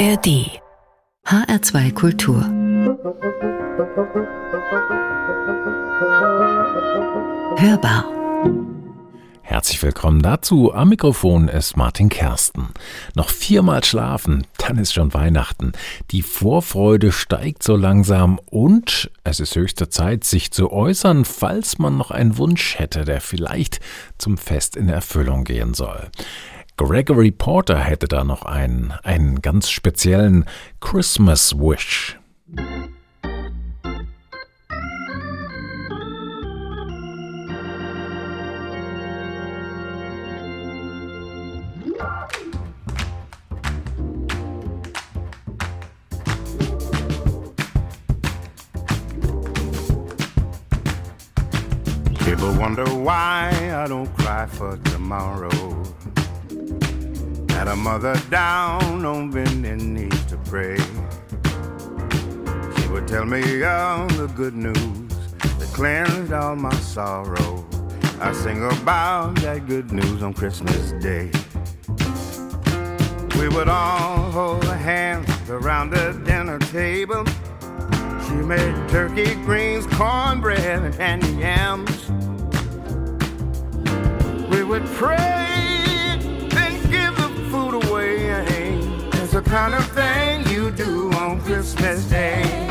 ARD HR2 Kultur Hörbar Herzlich willkommen dazu. Am Mikrofon ist Martin Kersten. Noch viermal schlafen, dann ist schon Weihnachten. Die Vorfreude steigt so langsam und es ist höchste Zeit, sich zu äußern, falls man noch einen Wunsch hätte, der vielleicht zum Fest in Erfüllung gehen soll. Gregory Porter hätte da noch einen, einen ganz speziellen Christmas Wish. People wonder why I don't cry for tomorrow. Had a mother down on bending knees to pray. She would tell me all the good news that cleansed all my sorrow. I sing about that good news on Christmas Day. We would all hold hands around the dinner table. She made turkey, greens, cornbread, and yams. We would pray, kind of thing you do on Christmas Day.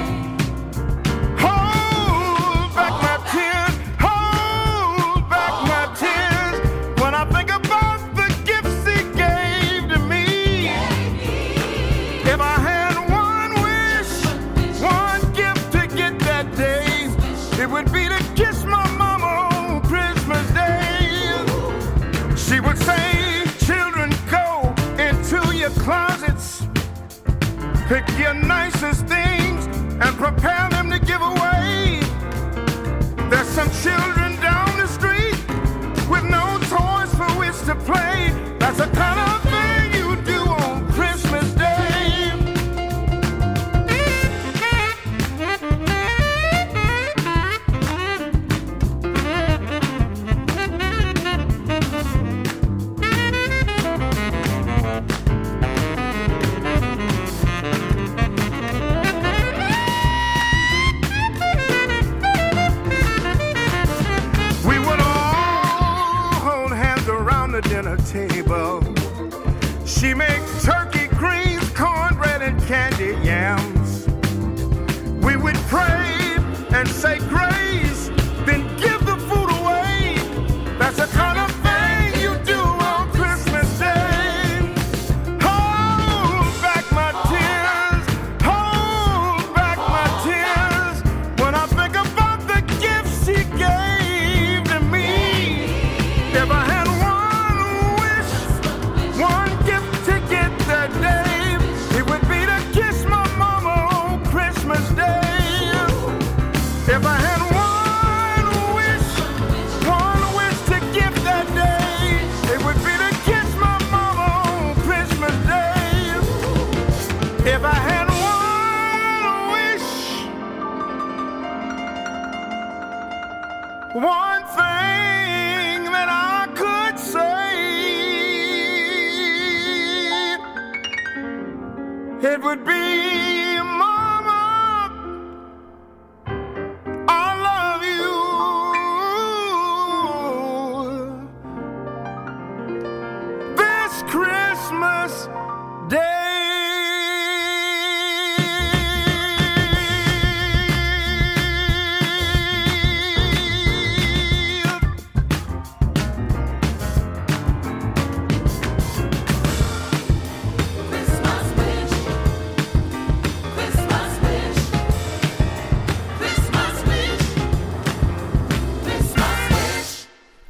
Pick your nicest things, and prepare them to give away. There's some children down the street with no toys for which to play.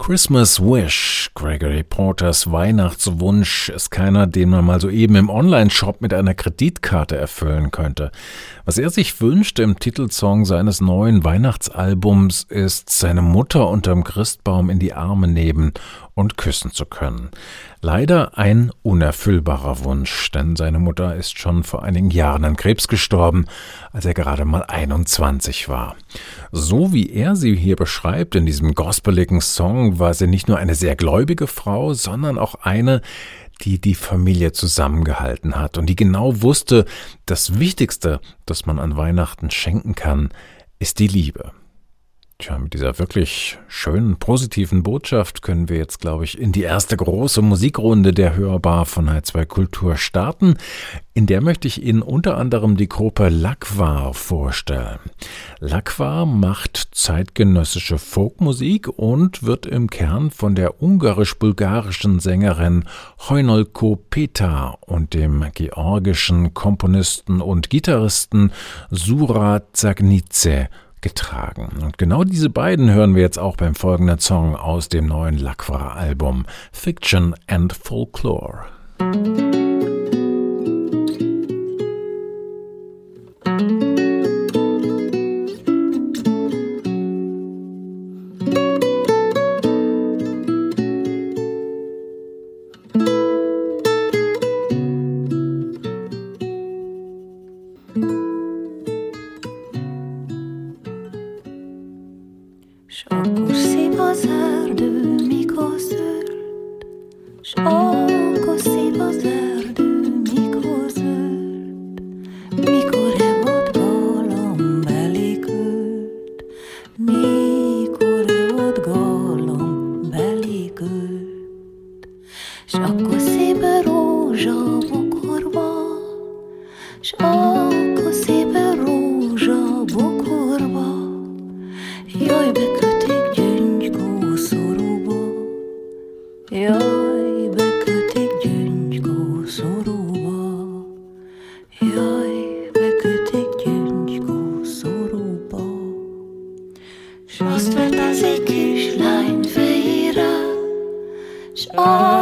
Christmas Wish, Gregory Porters Weihnachtswunsch, ist keiner, den man mal so eben im Online-Shop mit einer Kreditkarte erfüllen könnte. Was er sich wünscht im Titelsong seines neuen Weihnachtsalbums ist, seine Mutter unterm Christbaum in die Arme nehmen und küssen zu können. Leider ein unerfüllbarer Wunsch, denn seine Mutter ist schon vor einigen Jahren an Krebs gestorben, als er gerade mal 21 war. So wie er sie hier beschreibt in diesem gospeligen Song, war sie nicht nur eine sehr gläubige Frau, sondern auch eine, die die Familie zusammengehalten hat und die genau wusste, das Wichtigste, das man an Weihnachten schenken kann, ist die Liebe. Tja, mit dieser wirklich schönen, positiven Botschaft können wir jetzt, glaube ich, in die erste große Musikrunde der Hörbar von H2 Kultur starten. In der möchte ich Ihnen unter anderem die Gruppe Lakvar vorstellen. Lakvar macht zeitgenössische Folkmusik und wird im Kern von der ungarisch-bulgarischen Sängerin Heunolko Peta und dem georgischen Komponisten und Gitarristen Sura Zagnitze getragen. Und genau diese beiden hören wir jetzt auch beim folgenden Song aus dem neuen Lacqua-Album Fiction and Folklore. Csócska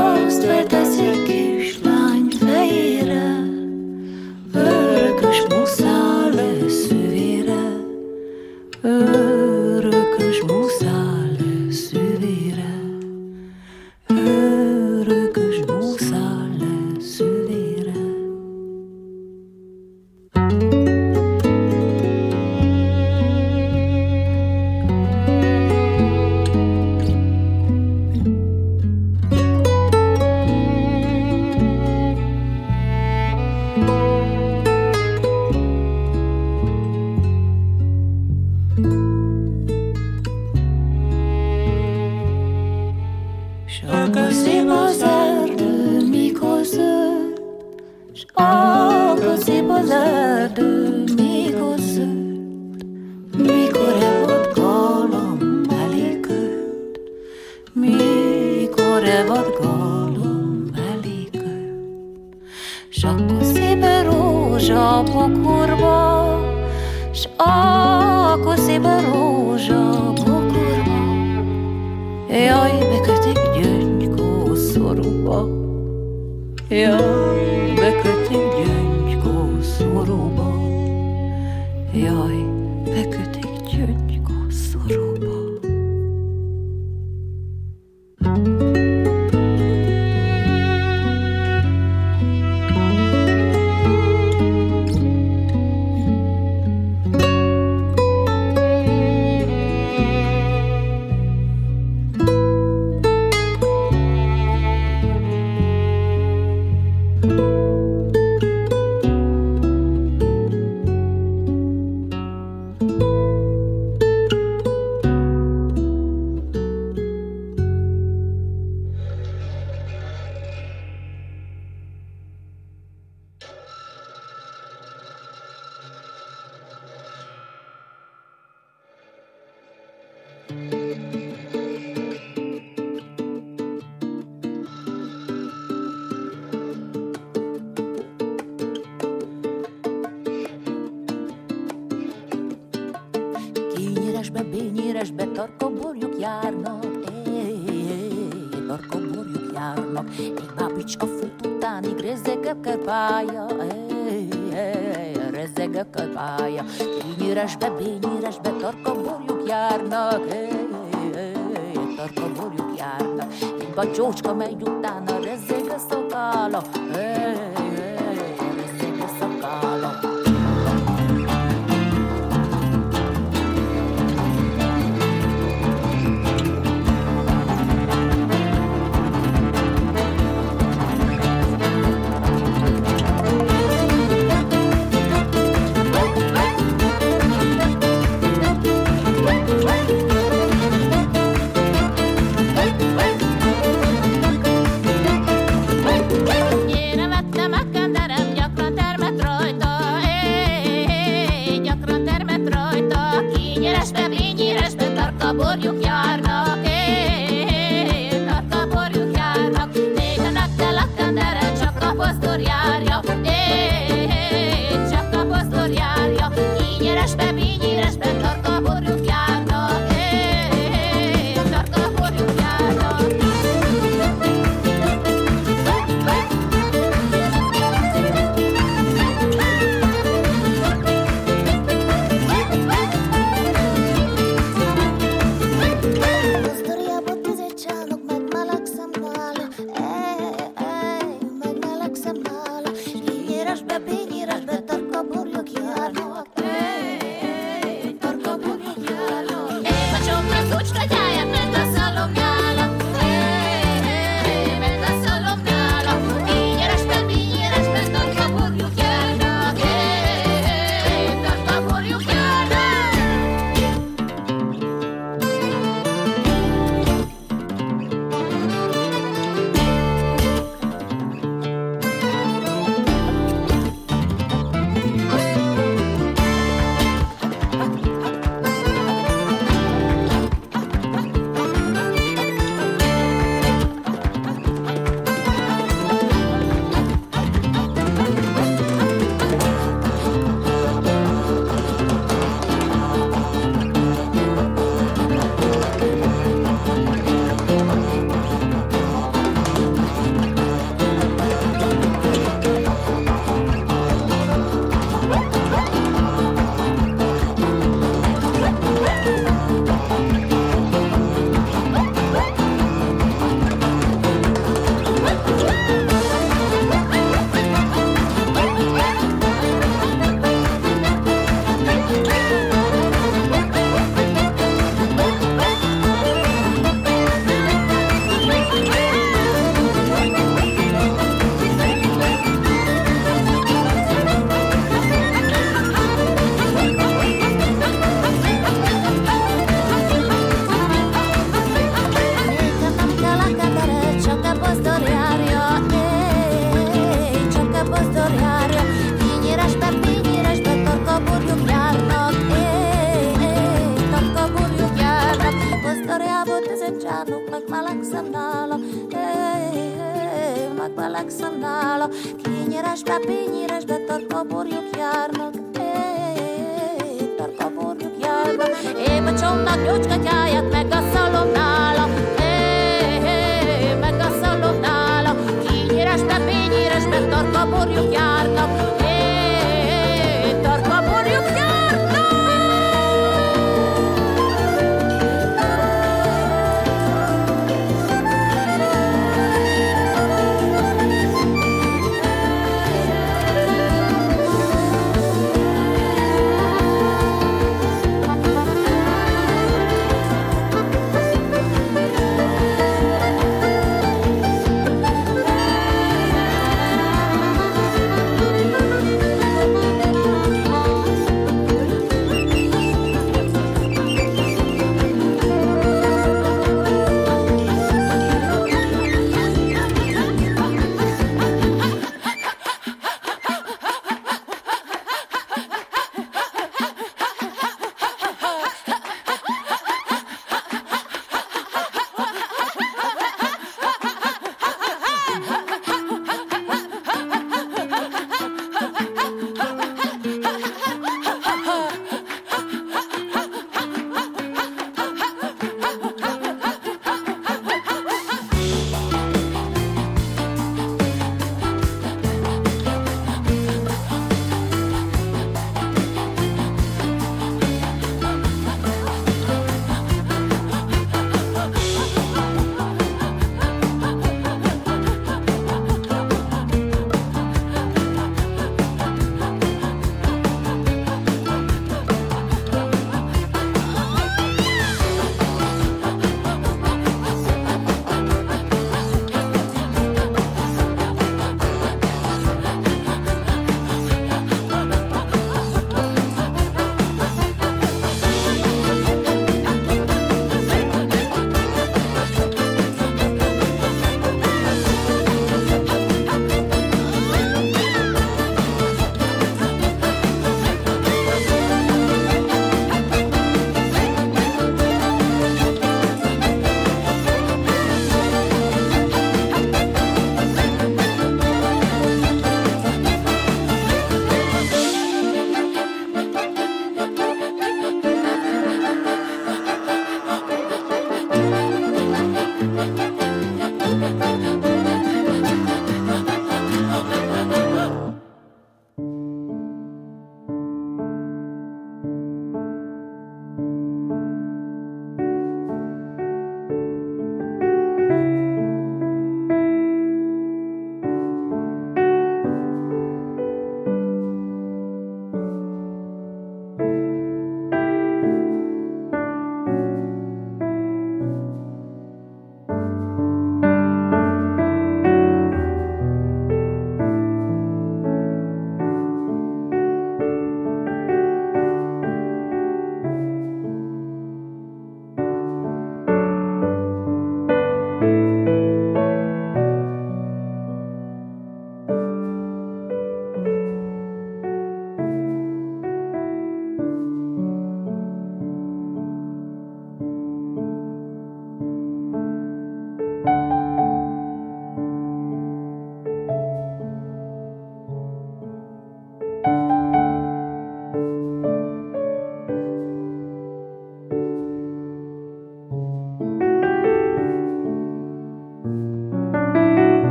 sabor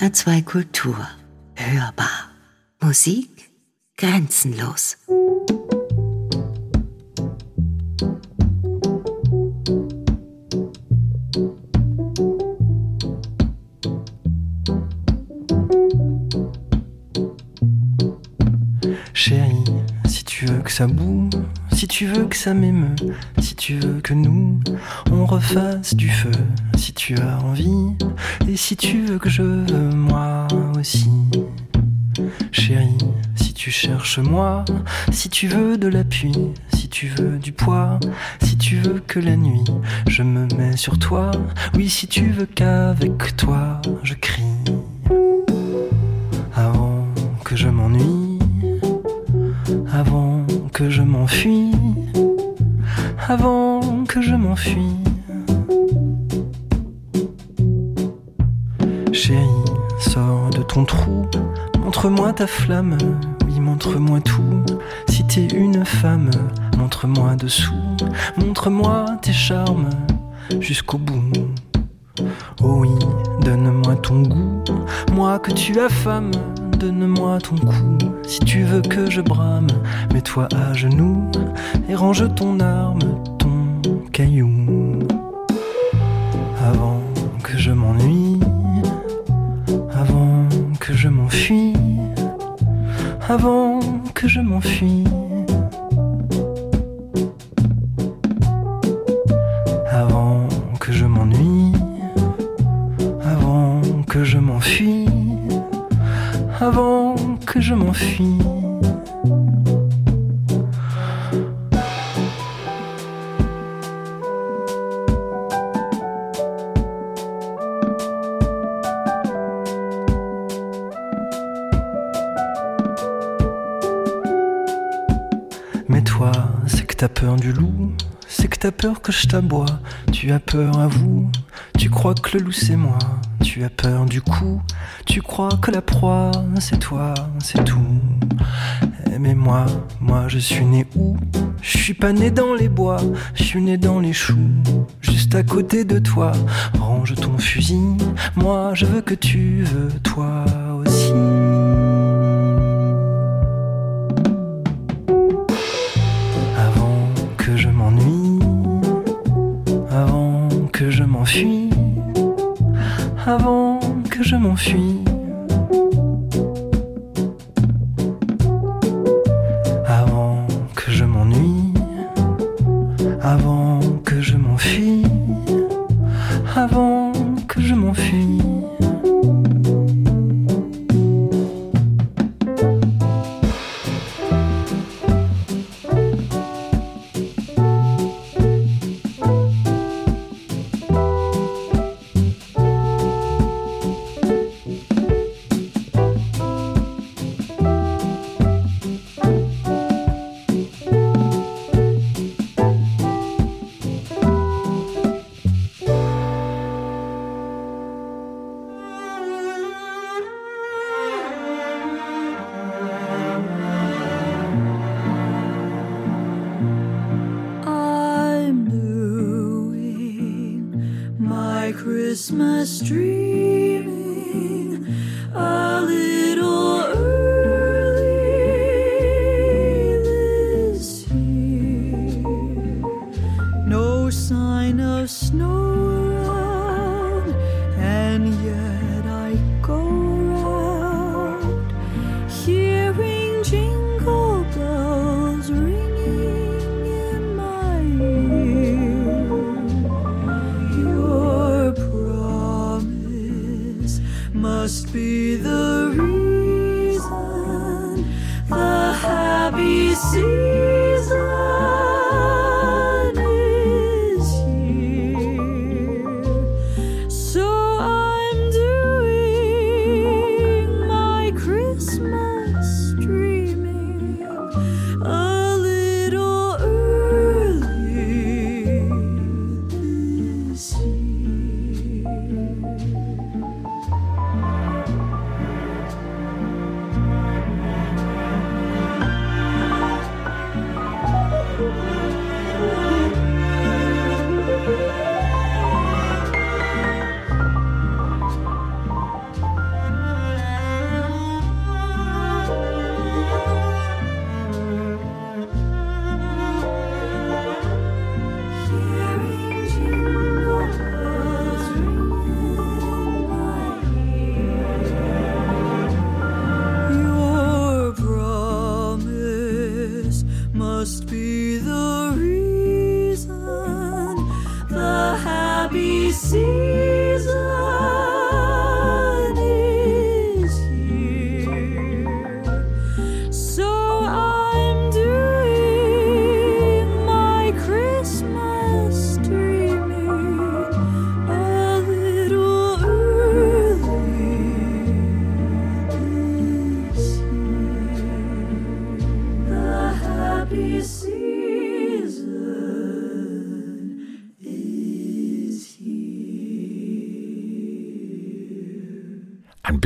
HR2 Kultur. Hörbar. Musik grenzenlos. Chérie, si tu veux que ça boue, si tu veux que ça m'émeut, si tu veux que nous, on refasse du feu, si tu as envie, et si tu veux que je veux moi aussi. Chérie, si tu cherches moi, si tu veux de l'appui, si tu veux du poids, si tu veux que la nuit, je me mets sur toi, oui, si tu veux qu'avec toi, je crie. Je m'enfuis, avant que je m'enfuis. Chérie, sors de ton trou, montre-moi ta flamme, oui, montre-moi tout. Si t'es une femme, montre-moi dessous, montre-moi tes charmes jusqu'au bout. Oh oui, donne-moi ton goût, moi que tu affames, donne-moi ton cou. Si tu veux que je brame, mets-toi à genoux et range ton arme, ton caillou. Avant que je m'ennuie, avant que je m'enfuis, avant que je m'enfuis. Que je t'aboie, tu as peur à vous, tu crois que le loup c'est moi, tu as peur du coup, tu crois que la proie c'est toi, c'est tout. Eh, Mais moi, moi je suis né où? Je suis pas né dans les bois, je suis né dans les choux, juste à côté de toi. Range ton fusil, moi je veux que tu veux toi je m'enfuis.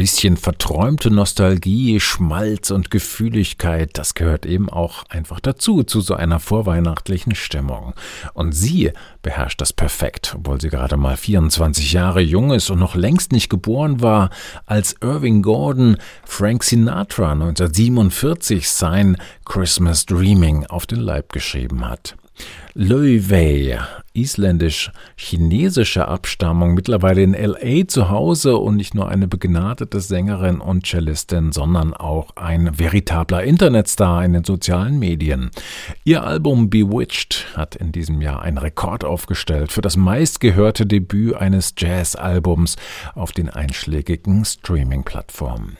Bisschen verträumte Nostalgie, Schmalz und Gefühligkeit, das gehört eben auch einfach dazu, zu so einer vorweihnachtlichen Stimmung. Und sie beherrscht das perfekt, obwohl sie gerade mal 24 Jahre jung ist und noch längst nicht geboren war, als Irving Gordon Frank Sinatra 1947 sein Christmas Dreaming auf den Leib geschrieben hat. Löwei, isländisch-chinesischer Abstammung, mittlerweile in LA zu Hause und nicht nur eine begnadete Sängerin und Cellistin, sondern auch ein veritabler Internetstar in den sozialen Medien. Ihr Album Bewitched hat in diesem Jahr einen Rekord aufgestellt für das meistgehörte Debüt eines Jazzalbums auf den einschlägigen Streaming-Plattformen.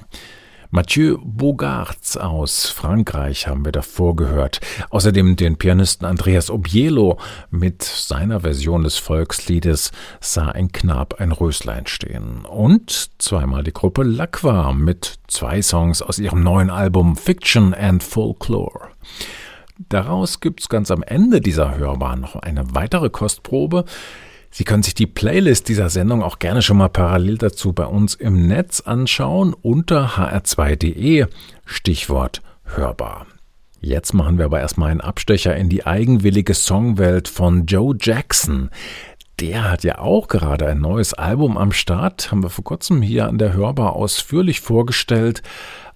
Mathieu Bogarts aus Frankreich haben wir davor gehört. Außerdem den Pianisten Andreas Obielo mit seiner Version des Volksliedes sah ein Knab ein Röslein stehen. Und zweimal die Gruppe Lacqua mit zwei Songs aus ihrem neuen Album Fiction and Folklore. Daraus gibt's ganz am Ende dieser Hörbahn noch eine weitere Kostprobe. Sie können sich die Playlist dieser Sendung auch gerne schon mal parallel dazu bei uns im Netz anschauen unter hr2.de Stichwort hörbar. Jetzt machen wir aber erstmal einen Abstecher in die eigenwillige Songwelt von Joe Jackson. Der hat ja auch gerade ein neues Album am Start, haben wir vor kurzem hier an der Hörbar ausführlich vorgestellt.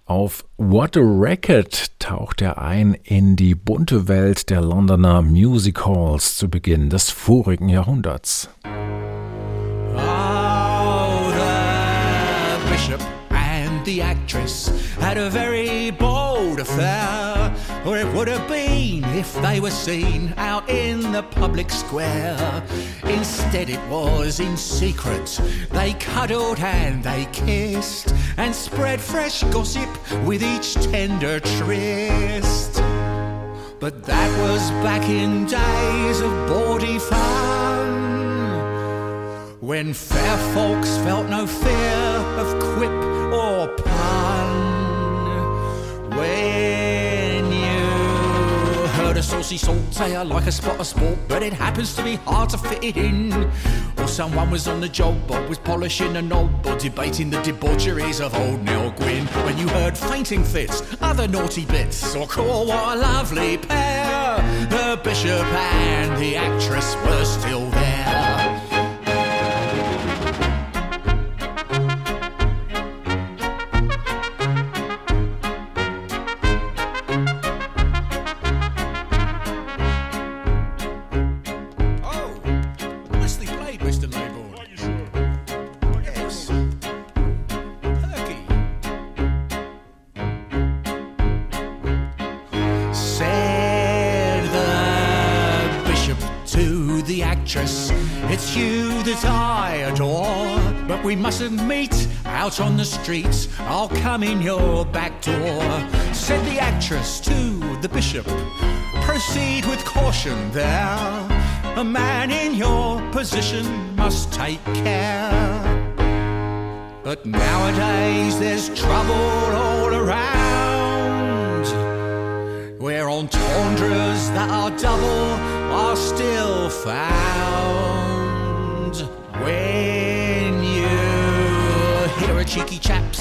Auf What a Record taucht er ein in die bunte Welt der Londoner Music Halls zu Beginn des vorigen Jahrhunderts. Oh, the bishop and the actress had a very bold affair, or it would have been if they were seen out in the public square. Instead, it was in secret. They cuddled and they kissed and spread fresh gossip with each tender tryst. But that was back in days of bawdy fun. When fair folks felt no fear of quip or pun. When saucy salt I like a spot of sport, but it happens to be hard to fit it in. Or someone was on the job, or was polishing a knob, or debating the debaucheries of old Neil Gwyn. When you heard fainting fits, other naughty bits, or call what a lovely pair. The bishop and the actress were still there. Out on the streets. I'll come in your back door. Said the actress to the bishop, Proceed with caution there. A man in your position must take care. But nowadays there's trouble all around. Where entendres that are double are still found. When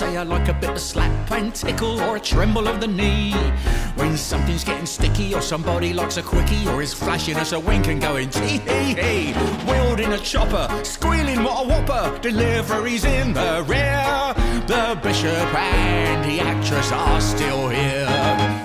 say I like a bit of slap and tickle or a tremble of the knee. When something's getting sticky or somebody likes a quickie or is flashing us a wink and going tee hee hee. Wielding a chopper, squealing what a whopper. Deliveries in the rear. The bishop and the actress are still here.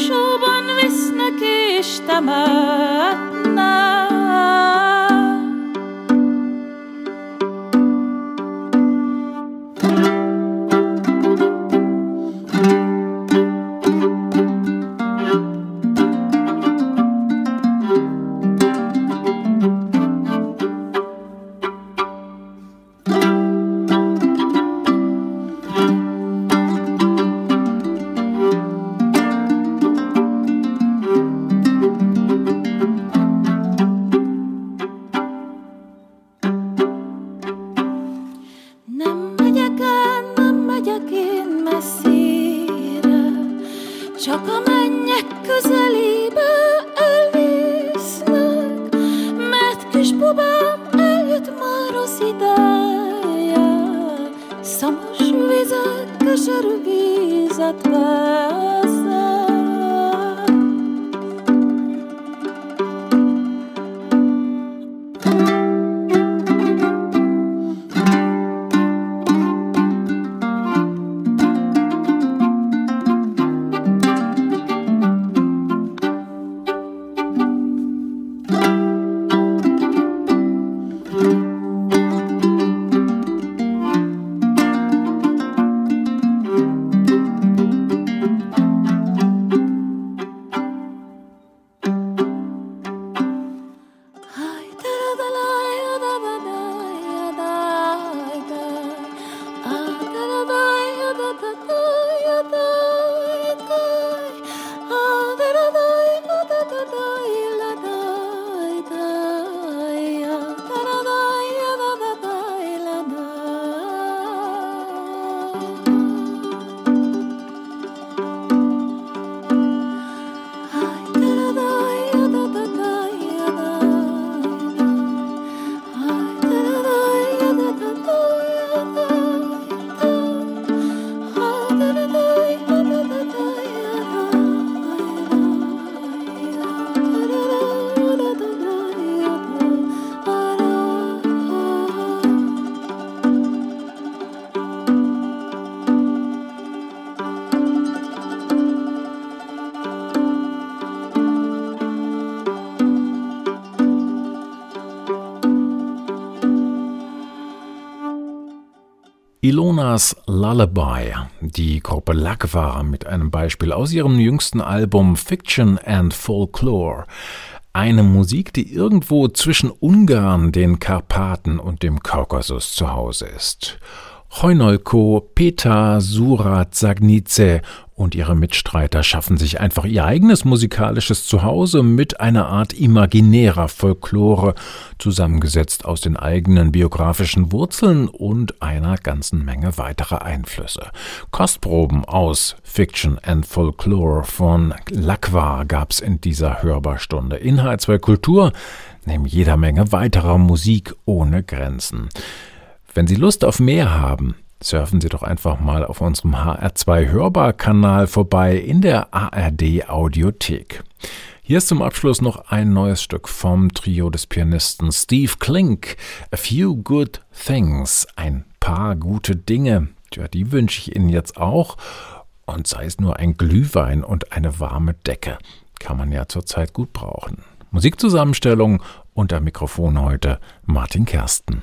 Koporsóban visznek és temetnek. Ilonas Lullaby, die Gruppe Lakwa mit einem Beispiel aus ihrem jüngsten Album Fiction and Folklore. Eine Musik, die irgendwo zwischen Ungarn, den Karpaten und dem Kaukasus zu Hause ist. Heunolko, Peter, Surat, Sagnice und ihre Mitstreiter schaffen sich einfach ihr eigenes musikalisches Zuhause mit einer Art imaginärer Folklore, zusammengesetzt aus den eigenen biografischen Wurzeln und einer ganzen Menge weiterer Einflüsse. Kostproben aus Fiction and Folklore von Lakwa gab's in dieser Hörbaarstunde. Inhalt 2 Kultur, neben jeder Menge weiterer Musik ohne Grenzen. Wenn Sie Lust auf mehr haben, surfen Sie doch einfach mal auf unserem HR2 Hörbar-Kanal vorbei in der ARD Audiothek. Hier ist zum Abschluss noch ein neues Stück vom Trio des Pianisten Steve Klink. A Few Good Things. Ein paar gute Dinge. Ja, die wünsche ich Ihnen jetzt auch. Und sei es nur ein Glühwein und eine warme Decke. Kann man ja zurzeit gut brauchen. Musikzusammenstellung unter Mikrofon heute Martin Kersten.